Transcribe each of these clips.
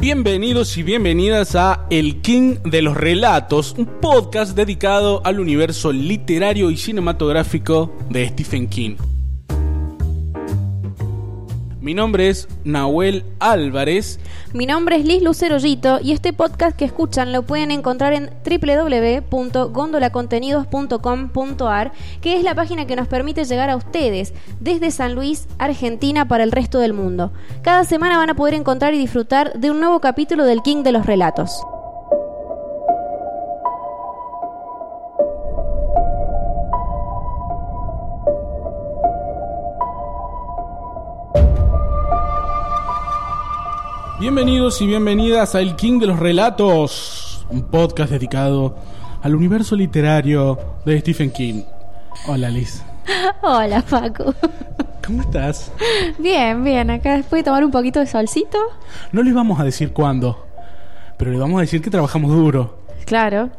Bienvenidos y bienvenidas a El King de los Relatos, un podcast dedicado al universo literario y cinematográfico de Stephen King. Mi nombre es Nahuel Álvarez. Mi nombre es Liz Lucerollito y este podcast que escuchan lo pueden encontrar en www.gondolacontenidos.com.ar, que es la página que nos permite llegar a ustedes desde San Luis, Argentina, para el resto del mundo. Cada semana van a poder encontrar y disfrutar de un nuevo capítulo del King de los Relatos. Bienvenidos y bienvenidas a El King de los Relatos, un podcast dedicado al universo literario de Stephen King. Hola Liz. Hola Paco. ¿Cómo estás? Bien, bien. Acá después de tomar un poquito de solcito. No les vamos a decir cuándo, pero les vamos a decir que trabajamos duro. Claro.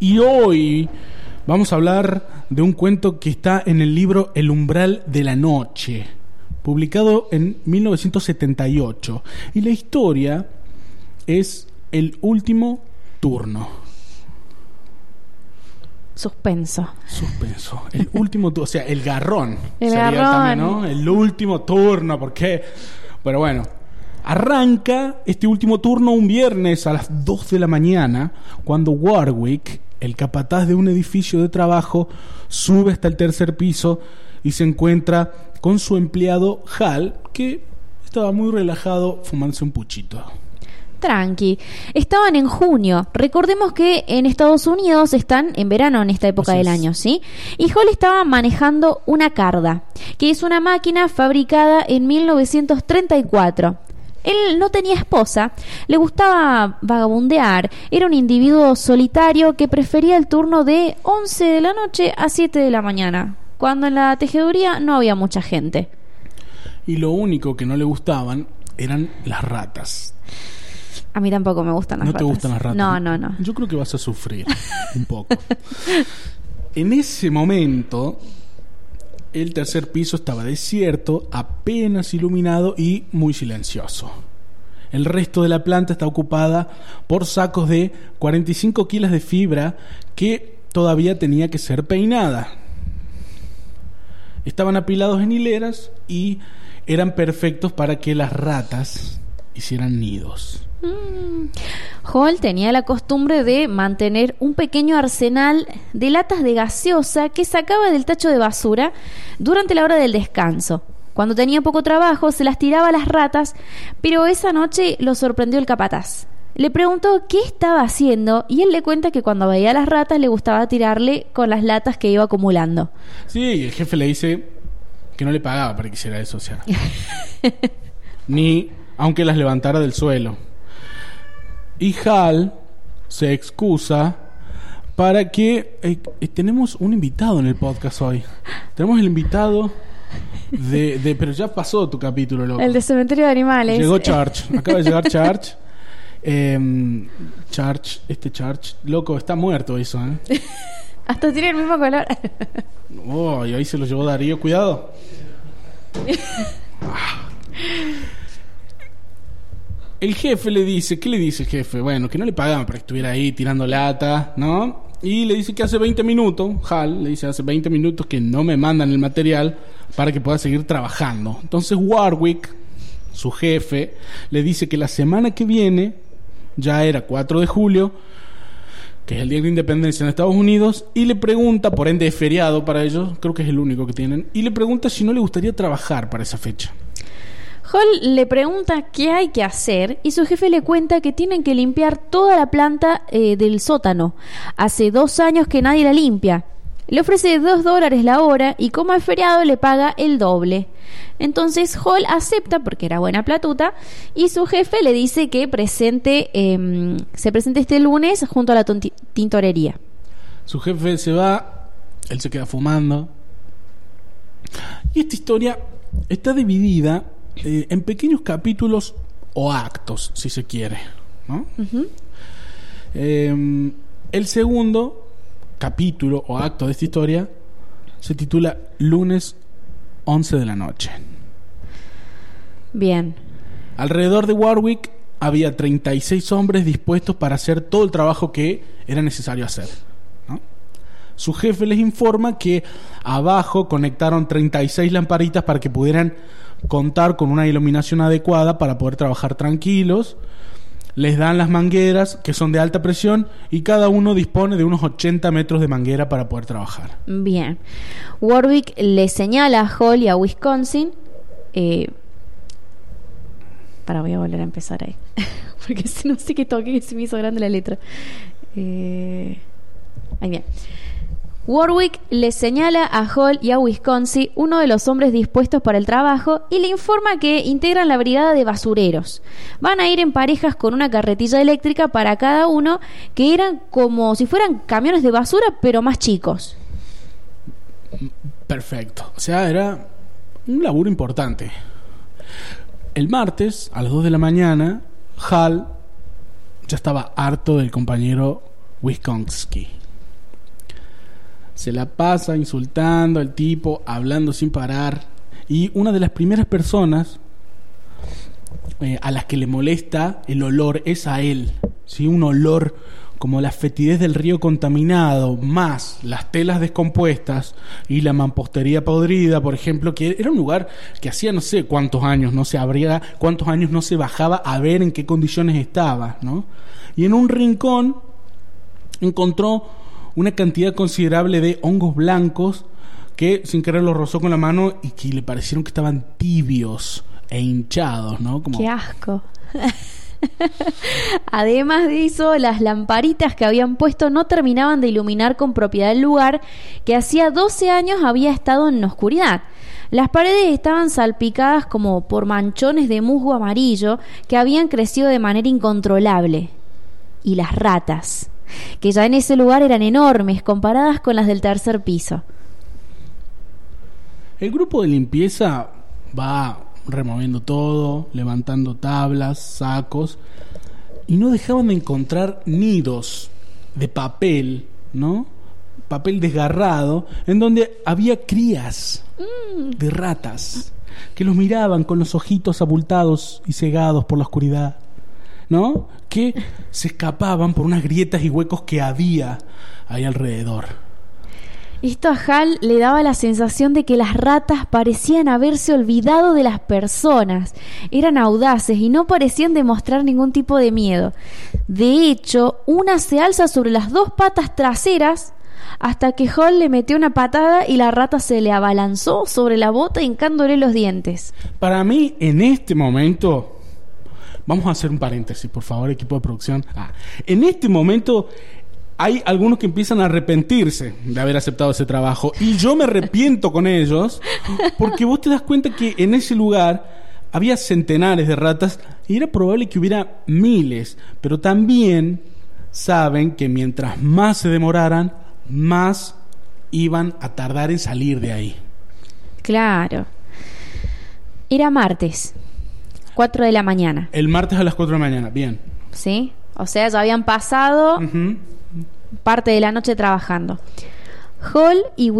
Y hoy vamos a hablar de un cuento que está en el libro El umbral de la noche publicado en 1978. Y la historia es el último turno. Suspenso. Suspenso. El último turno, o sea, el garrón. El sería garrón. también, ¿no? El último turno, porque... Pero bueno, arranca este último turno un viernes a las 2 de la mañana, cuando Warwick, el capataz de un edificio de trabajo, sube hasta el tercer piso y se encuentra con su empleado Hal, que estaba muy relajado fumándose un puchito. Tranqui. Estaban en junio. Recordemos que en Estados Unidos están en verano en esta época del año, ¿sí? Y Hall estaba manejando una Carda, que es una máquina fabricada en 1934. Él no tenía esposa, le gustaba vagabundear, era un individuo solitario que prefería el turno de 11 de la noche a 7 de la mañana, cuando en la tejeduría no había mucha gente. Y lo único que no le gustaban eran las ratas. A mí tampoco me gustan las ¿No ratas. te gustan las ratas? No, no, no. Yo creo que vas a sufrir un poco. en ese momento, el tercer piso estaba desierto, apenas iluminado y muy silencioso. El resto de la planta está ocupada por sacos de 45 kilos de fibra que todavía tenía que ser peinada. Estaban apilados en hileras y eran perfectos para que las ratas hicieran nidos. Hall tenía la costumbre de mantener un pequeño arsenal de latas de gaseosa que sacaba del tacho de basura durante la hora del descanso. Cuando tenía poco trabajo se las tiraba a las ratas, pero esa noche lo sorprendió el capataz. Le preguntó qué estaba haciendo y él le cuenta que cuando veía a las ratas le gustaba tirarle con las latas que iba acumulando. Sí, y el jefe le dice que no le pagaba para que hiciera eso, o sea. Ni aunque las levantara del suelo. Y Hal se excusa para que eh, eh, tenemos un invitado en el podcast hoy. Tenemos el invitado de, de- pero ya pasó tu capítulo, loco. El de cementerio de animales. Llegó Charge, acaba de llegar Charge. Em, Charge, este Charge, loco, está muerto eso, ¿eh? Hasta tiene el mismo color. Oh, y ahí se lo llevó Darío, cuidado. Ah. El jefe le dice, ¿qué le dice el jefe? Bueno, que no le pagaban para que estuviera ahí tirando lata, ¿no? Y le dice que hace 20 minutos, Hal le dice hace 20 minutos que no me mandan el material para que pueda seguir trabajando. Entonces Warwick, su jefe, le dice que la semana que viene, ya era 4 de julio, que es el Día de Independencia en Estados Unidos, y le pregunta, por ende es feriado para ellos, creo que es el único que tienen, y le pregunta si no le gustaría trabajar para esa fecha. Hall le pregunta qué hay que hacer y su jefe le cuenta que tienen que limpiar toda la planta eh, del sótano. Hace dos años que nadie la limpia. Le ofrece dos dólares la hora y como es feriado le paga el doble. Entonces Hall acepta porque era buena platuta y su jefe le dice que presente, em, se presente este lunes junto a la tintorería. Su jefe se va, él se queda fumando. Y esta historia está dividida eh, en pequeños capítulos o actos, si se quiere. ¿no? Eh, el segundo capítulo o acto de esta historia se titula Lunes 11 de la noche. Bien. Alrededor de Warwick había 36 hombres dispuestos para hacer todo el trabajo que era necesario hacer. ¿no? Su jefe les informa que abajo conectaron 36 lamparitas para que pudieran contar con una iluminación adecuada para poder trabajar tranquilos. Les dan las mangueras que son de alta presión y cada uno dispone de unos 80 metros de manguera para poder trabajar. Bien. Warwick le señala a Hall y a Wisconsin. Eh, para, voy a volver a empezar ahí. Porque si no sé qué toque, se me hizo grande la letra. Eh, ahí bien. Warwick le señala a Hall y a Wisconsin uno de los hombres dispuestos para el trabajo y le informa que integran la brigada de basureros. Van a ir en parejas con una carretilla eléctrica para cada uno, que eran como si fueran camiones de basura, pero más chicos. Perfecto. O sea, era un laburo importante. El martes, a las 2 de la mañana, Hall ya estaba harto del compañero Wisconsin se la pasa insultando al tipo, hablando sin parar. Y una de las primeras personas eh, a las que le molesta el olor es a él. ¿sí? Un olor como la fetidez del río contaminado, más las telas descompuestas y la mampostería podrida, por ejemplo, que era un lugar que hacía no sé cuántos años no se abría, cuántos años no se bajaba a ver en qué condiciones estaba, ¿no? Y en un rincón encontró una cantidad considerable de hongos blancos que sin querer los rozó con la mano y que le parecieron que estaban tibios e hinchados, ¿no? Como... ¡Qué asco! Además de eso, las lamparitas que habían puesto no terminaban de iluminar con propiedad el lugar, que hacía 12 años había estado en oscuridad. Las paredes estaban salpicadas como por manchones de musgo amarillo que habían crecido de manera incontrolable. Y las ratas que ya en ese lugar eran enormes comparadas con las del tercer piso. El grupo de limpieza va removiendo todo, levantando tablas, sacos, y no dejaban de encontrar nidos de papel, ¿no? Papel desgarrado, en donde había crías mm. de ratas que los miraban con los ojitos abultados y cegados por la oscuridad. ¿No? Que se escapaban por unas grietas y huecos que había ahí alrededor. Esto a Hal le daba la sensación de que las ratas parecían haberse olvidado de las personas. Eran audaces y no parecían demostrar ningún tipo de miedo. De hecho, una se alza sobre las dos patas traseras hasta que Hall le metió una patada y la rata se le abalanzó sobre la bota hincándole los dientes. Para mí, en este momento, Vamos a hacer un paréntesis, por favor, equipo de producción. Ah, en este momento hay algunos que empiezan a arrepentirse de haber aceptado ese trabajo y yo me arrepiento con ellos porque vos te das cuenta que en ese lugar había centenares de ratas y era probable que hubiera miles, pero también saben que mientras más se demoraran, más iban a tardar en salir de ahí. Claro. Era martes. 4 de la mañana. El martes a las 4 de la mañana, bien. ¿Sí? O sea, ya habían pasado parte de la noche trabajando. Hall y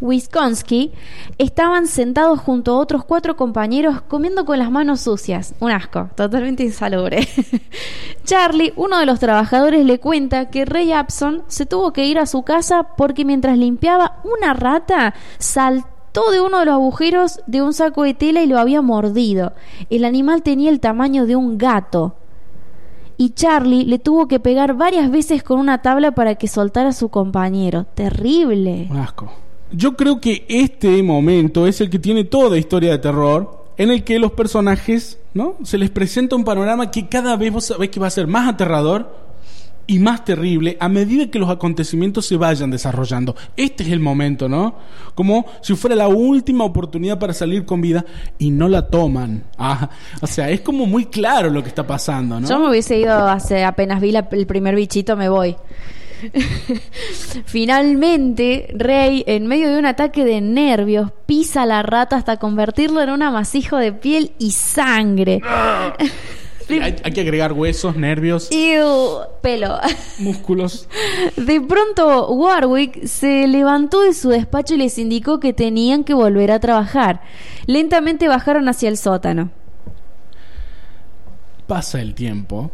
Wisconsin estaban sentados junto a otros cuatro compañeros comiendo con las manos sucias. Un asco, totalmente insalubre. Charlie, uno de los trabajadores, le cuenta que Ray Abson se tuvo que ir a su casa porque mientras limpiaba una rata saltó de uno de los agujeros de un saco de tela y lo había mordido. El animal tenía el tamaño de un gato. Y Charlie le tuvo que pegar varias veces con una tabla para que soltara a su compañero. Terrible. Un asco. Yo creo que este momento es el que tiene toda historia de terror, en el que los personajes, ¿no? Se les presenta un panorama que cada vez vos sabés que va a ser más aterrador y más terrible a medida que los acontecimientos se vayan desarrollando. Este es el momento, ¿no? Como si fuera la última oportunidad para salir con vida y no la toman. Ah, o sea, es como muy claro lo que está pasando, ¿no? Yo me hubiese ido hace apenas vi el primer bichito, me voy. Finalmente, Rey, en medio de un ataque de nervios, pisa a la rata hasta convertirlo en un amasijo de piel y sangre. Hay, que agregar huesos, nervios. y pelo. Músculos. De pronto, Warwick se levantó de su despacho y les indicó que tenían que volver a trabajar. Lentamente bajaron hacia el sótano. pasa el tiempo,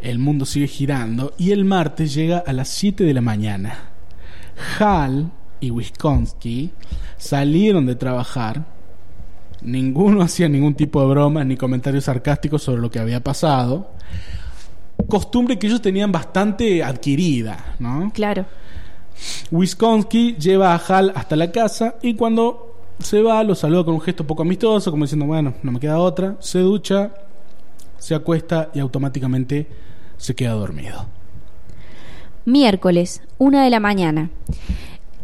el mundo sigue girando y el martes llega a las 7 de la mañana. Hal y Wisconsin salieron de trabajar. Ninguno hacía ningún tipo de broma ni comentarios sarcásticos sobre lo que había pasado. Costumbre que ellos tenían bastante adquirida, ¿no? Claro. Wisconsin lleva a Hal hasta la casa y cuando se va lo saluda con un gesto poco amistoso, como diciendo, bueno, no me queda otra. Se ducha, se acuesta y automáticamente se queda dormido. Miércoles, una de la mañana.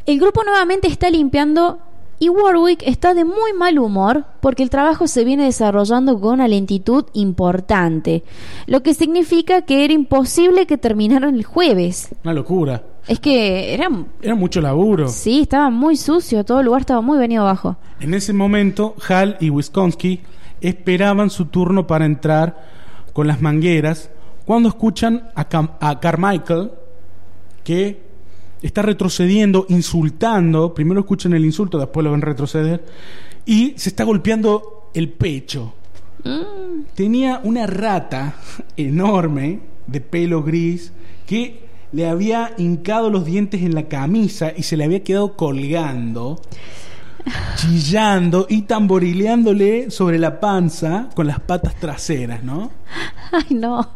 El grupo nuevamente está limpiando y Warwick está de muy mal humor porque el trabajo se viene desarrollando con una lentitud importante, lo que significa que era imposible que terminaran el jueves. Una locura. Es que era... Era mucho laburo. Sí, estaba muy sucio, todo el lugar estaba muy venido abajo. En ese momento, Hal y Wisconsin esperaban su turno para entrar con las mangueras cuando escuchan a, Cam- a Carmichael que está retrocediendo, insultando. Primero escuchan el insulto, después lo ven retroceder. Y se está golpeando el pecho. Tenía una rata enorme de pelo gris que le había hincado los dientes en la camisa y se le había quedado colgando, chillando y tamborileándole sobre la panza con las patas traseras, ¿no? Ay, no.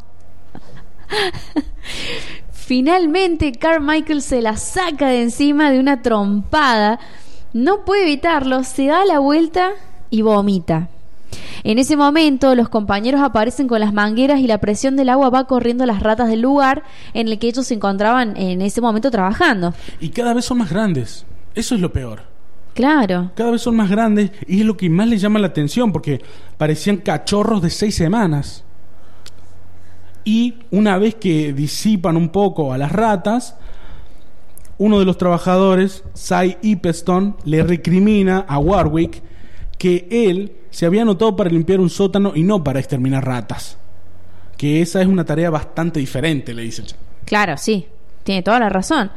Finalmente, Carmichael se la saca de encima de una trompada. No puede evitarlo, se da la vuelta y vomita. En ese momento, los compañeros aparecen con las mangueras y la presión del agua va corriendo a las ratas del lugar en el que ellos se encontraban en ese momento trabajando. Y cada vez son más grandes. Eso es lo peor. Claro. Cada vez son más grandes y es lo que más les llama la atención porque parecían cachorros de seis semanas. Y una vez que disipan un poco a las ratas, uno de los trabajadores, Cy Ipeston, le recrimina a Warwick que él se había anotado para limpiar un sótano y no para exterminar ratas. Que esa es una tarea bastante diferente, le dice. Claro, sí, tiene toda la razón.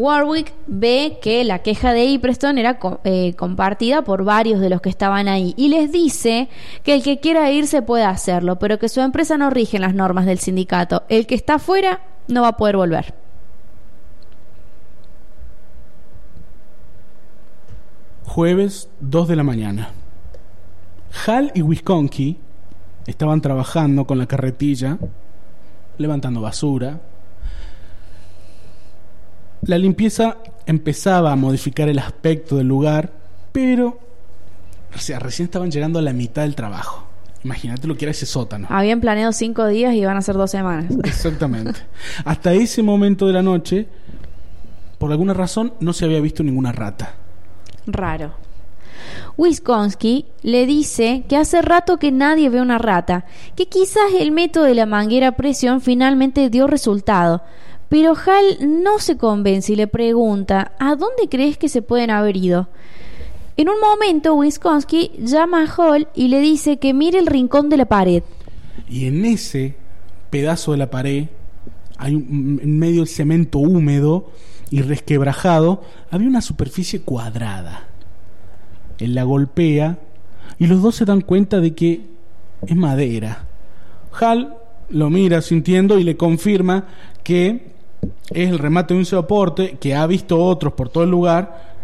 Warwick ve que la queja de Preston era eh, compartida por varios de los que estaban ahí y les dice que el que quiera irse puede hacerlo, pero que su empresa no rige las normas del sindicato. El que está fuera no va a poder volver. Jueves 2 de la mañana. Hal y Wisconsin estaban trabajando con la carretilla, levantando basura. La limpieza empezaba a modificar el aspecto del lugar, pero o sea, recién estaban llegando a la mitad del trabajo. Imagínate lo que era ese sótano. Habían planeado cinco días y van a ser dos semanas. Exactamente. Hasta ese momento de la noche, por alguna razón, no se había visto ninguna rata. Raro. Wisconsin le dice que hace rato que nadie ve una rata, que quizás el método de la manguera a presión finalmente dio resultado. Pero Hal no se convence y le pregunta ¿A dónde crees que se pueden haber ido? En un momento, Wisconsin llama a Hall y le dice que mire el rincón de la pared. Y en ese pedazo de la pared, hay en medio del cemento húmedo y resquebrajado, había una superficie cuadrada. Él la golpea y los dos se dan cuenta de que es madera. Hal lo mira sintiendo y le confirma que es el remate de un soporte que ha visto otros por todo el lugar,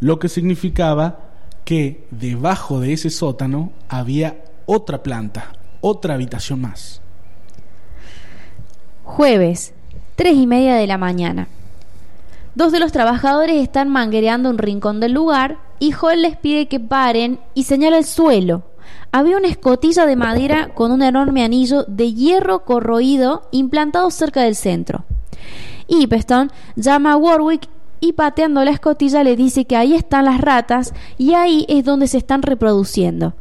lo que significaba que debajo de ese sótano había otra planta, otra habitación más. Jueves, tres y media de la mañana. Dos de los trabajadores están manguereando un rincón del lugar y Hall les pide que paren y señala el suelo. Había una escotilla de madera con un enorme anillo de hierro corroído implantado cerca del centro. Ipeston llama a Warwick y pateando la escotilla le dice que ahí están las ratas y ahí es donde se están reproduciendo.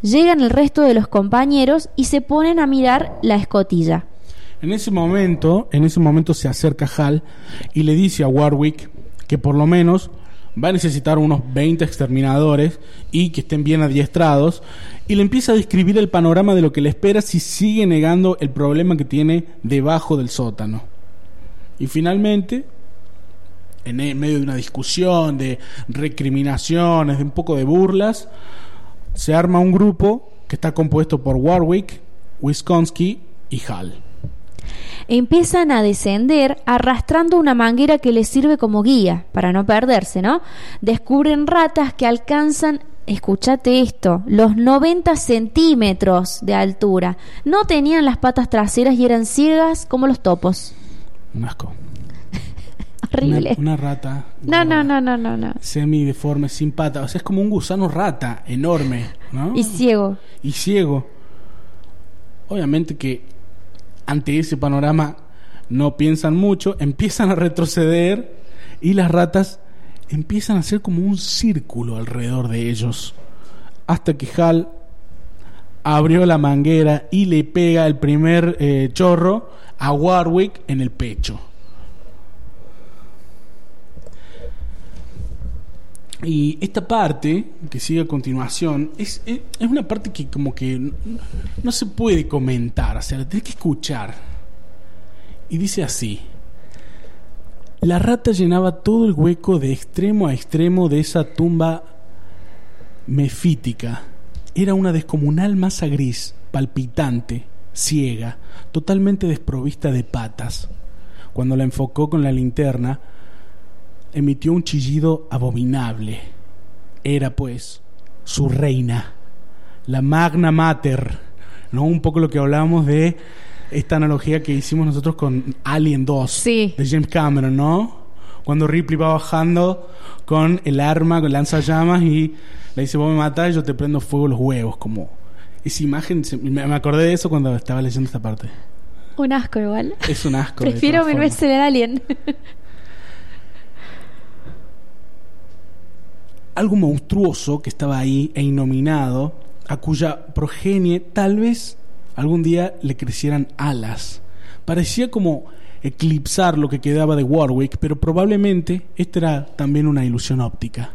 Llegan el resto de los compañeros y se ponen a mirar la escotilla. En ese momento, en ese momento se acerca Hal y le dice a Warwick que por lo menos va a necesitar unos 20 exterminadores y que estén bien adiestrados y le empieza a describir el panorama de lo que le espera si sigue negando el problema que tiene debajo del sótano. Y finalmente, en e- medio de una discusión, de recriminaciones, de un poco de burlas, se arma un grupo que está compuesto por Warwick, Wisconsin y Hall. Empiezan a descender arrastrando una manguera que les sirve como guía para no perderse, ¿no? Descubren ratas que alcanzan, escúchate esto, los 90 centímetros de altura. No tenían las patas traseras y eran ciegas como los topos. Un asco. Horrible. Una, una rata. No, no, no, no, no, no. Semideforme, sin patas. O sea, es como un gusano rata enorme, ¿no? Y ciego. y ciego. Obviamente que ante ese panorama no piensan mucho, empiezan a retroceder y las ratas empiezan a hacer como un círculo alrededor de ellos. Hasta que Hal abrió la manguera y le pega el primer eh, chorro a Warwick en el pecho. Y esta parte que sigue a continuación es, es, es una parte que como que no, se puede comentar, o sea, la que escuchar. Y dice así. La rata llenaba todo el hueco de extremo a extremo de esa tumba mefítica. Era una descomunal masa gris, palpitante, ciega, totalmente desprovista de patas. Cuando la enfocó con la linterna, emitió un chillido abominable. Era, pues, su reina, la Magna Mater, ¿no? Un poco lo que hablábamos de esta analogía que hicimos nosotros con Alien 2 Sí. de James Cameron, ¿no? Cuando Ripley va bajando con el arma, con lanzallamas y le dice, vos me matás, yo te prendo fuego los huevos, como esa imagen, se- me me acordé de eso cuando estaba leyendo esta parte. Un asco igual. Es un asco. Prefiero veces el alien. algo monstruoso que estaba ahí e innominado, a cuya progenie tal vez algún día le crecieran alas. Parecía como eclipsar lo que quedaba de Warwick, pero probablemente esta era también una ilusión óptica.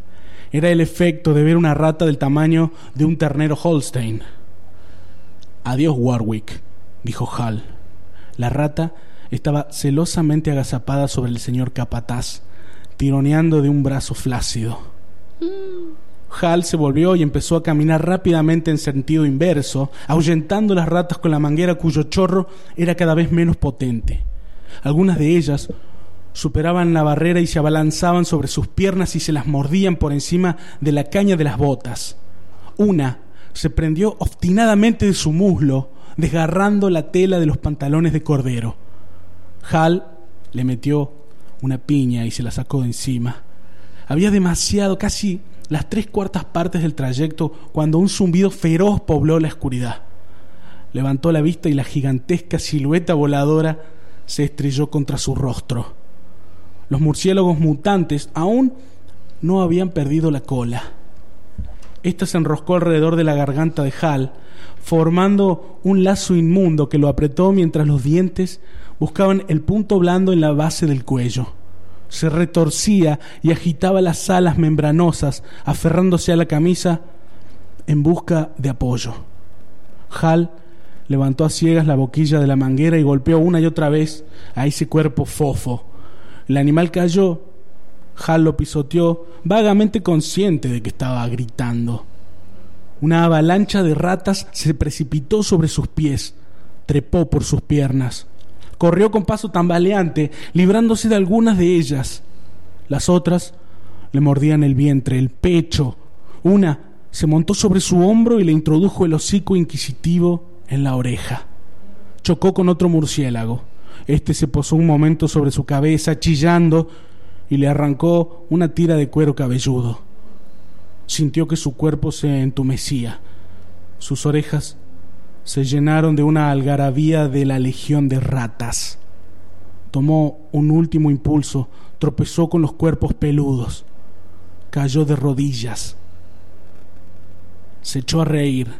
Era el efecto de ver una rata del tamaño de un ternero Holstein. Adiós, Warwick, dijo Hal. La rata estaba celosamente agazapada sobre el señor capataz, tironeando de un brazo flácido. Hal se volvió y empezó a caminar rápidamente en sentido inverso, ahuyentando las ratas con la manguera cuyo chorro era cada vez menos potente. Algunas de ellas superaban la barrera y se abalanzaban sobre sus piernas y se las mordían por encima de la caña de las botas. Una se prendió obstinadamente de su muslo, desgarrando la tela de los pantalones de cordero. Hal le metió una piña y se la sacó de encima. Había demasiado, casi las tres cuartas partes del trayecto, cuando un zumbido feroz pobló la oscuridad. Levantó la vista y la gigantesca silueta voladora se estrelló contra su rostro. Los murciélagos mutantes aún no habían perdido la cola. Esta se enroscó alrededor de la garganta de Hal, formando un lazo inmundo que lo apretó mientras los dientes buscaban el punto blando en la base del cuello. Se retorcía y agitaba las alas membranosas, aferrándose a la camisa en busca de apoyo. Hal levantó a ciegas la boquilla de la manguera y golpeó una y otra vez a ese cuerpo fofo. El animal cayó. Hal lo pisoteó, vagamente consciente de que estaba gritando. Una avalancha de ratas se precipitó sobre sus pies, trepó por sus piernas. Corrió con paso tambaleante, librándose de algunas de ellas. Las otras le mordían el vientre, el pecho. Una se montó sobre su hombro y le introdujo el hocico inquisitivo en la oreja. Chocó con otro murciélago. Este se posó un momento sobre su cabeza, chillando, y le arrancó una tira de cuero cabelludo. Sintió que su cuerpo se entumecía. Sus orejas se llenaron de una algarabía de la legión de ratas. Tomó un último impulso, tropezó con los cuerpos peludos, cayó de rodillas, se echó a reír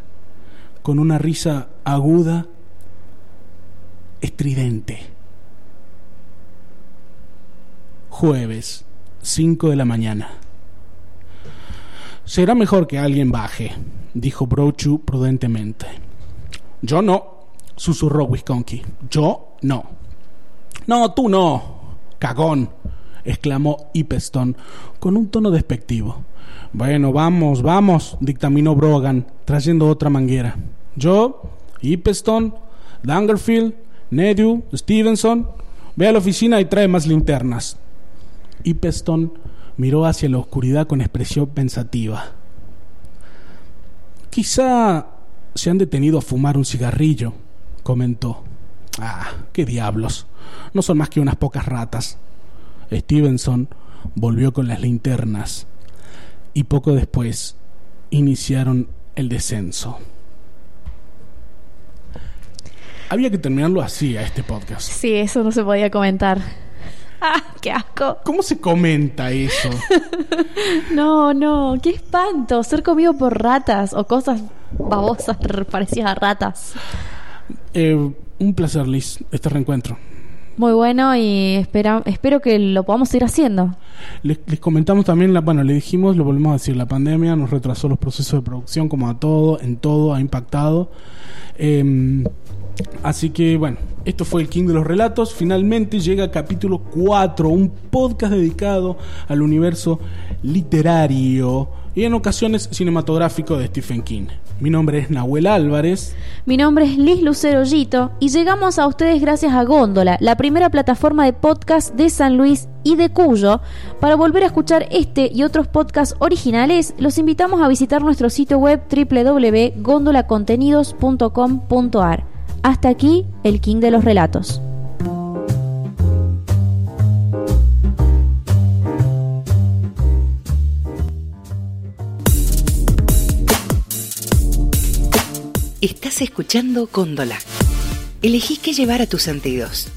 con una risa aguda, estridente. Jueves, 5 de la mañana. Será mejor que alguien baje, dijo Brochu prudentemente. Yo no, susurró Wisconsin. Yo no. No, tú no, cagón. exclamó Ipeston con un tono despectivo. Bueno, vamos, vamos, dictaminó Brogan, trayendo otra manguera. Yo, Ipeston, Dangerfield, Nedu, Stevenson, ve a la oficina y trae más linternas. Ipeston miró hacia la oscuridad con expresión pensativa. Quizá se han detenido a fumar un cigarrillo, comentó. Ah, qué diablos. No son más que unas pocas ratas. Stevenson volvió con las linternas y poco después iniciaron el descenso. Había que terminarlo así a este podcast. Sí, eso no se podía comentar. ¡Ah, qué asco! ¿Cómo se comenta eso? no, no, qué espanto. Ser comido por ratas o cosas babosas parecidas a ratas. Eh, un placer, Liz, este reencuentro. Muy bueno y espera, espero que lo podamos ir haciendo. Les, comentamos también, la, bueno, le dijimos, lo volvemos a decir, la pandemia nos retrasó los procesos de producción como a todo, en todo, ha impactado. Em, así que bueno, esto fue el King de los Relatos. Finalmente llega capítulo 4, un podcast dedicado al universo literario y en ocasiones cinematográfico de Stephen King. Mi nombre es Nahuel Álvarez. Mi nombre es Liz Lucero Yito y llegamos a ustedes gracias a Góndola, la primera plataforma de podcast de San Luis y de Cuyo. Para volver a escuchar este y otros podcasts originales, los invitamos a visitar nuestro sitio web www.gondolacontenidos.com.ar. Hasta aquí, el King de los Relatos. Estás escuchando Cóndola. Elegí qué llevar a tus sentidos.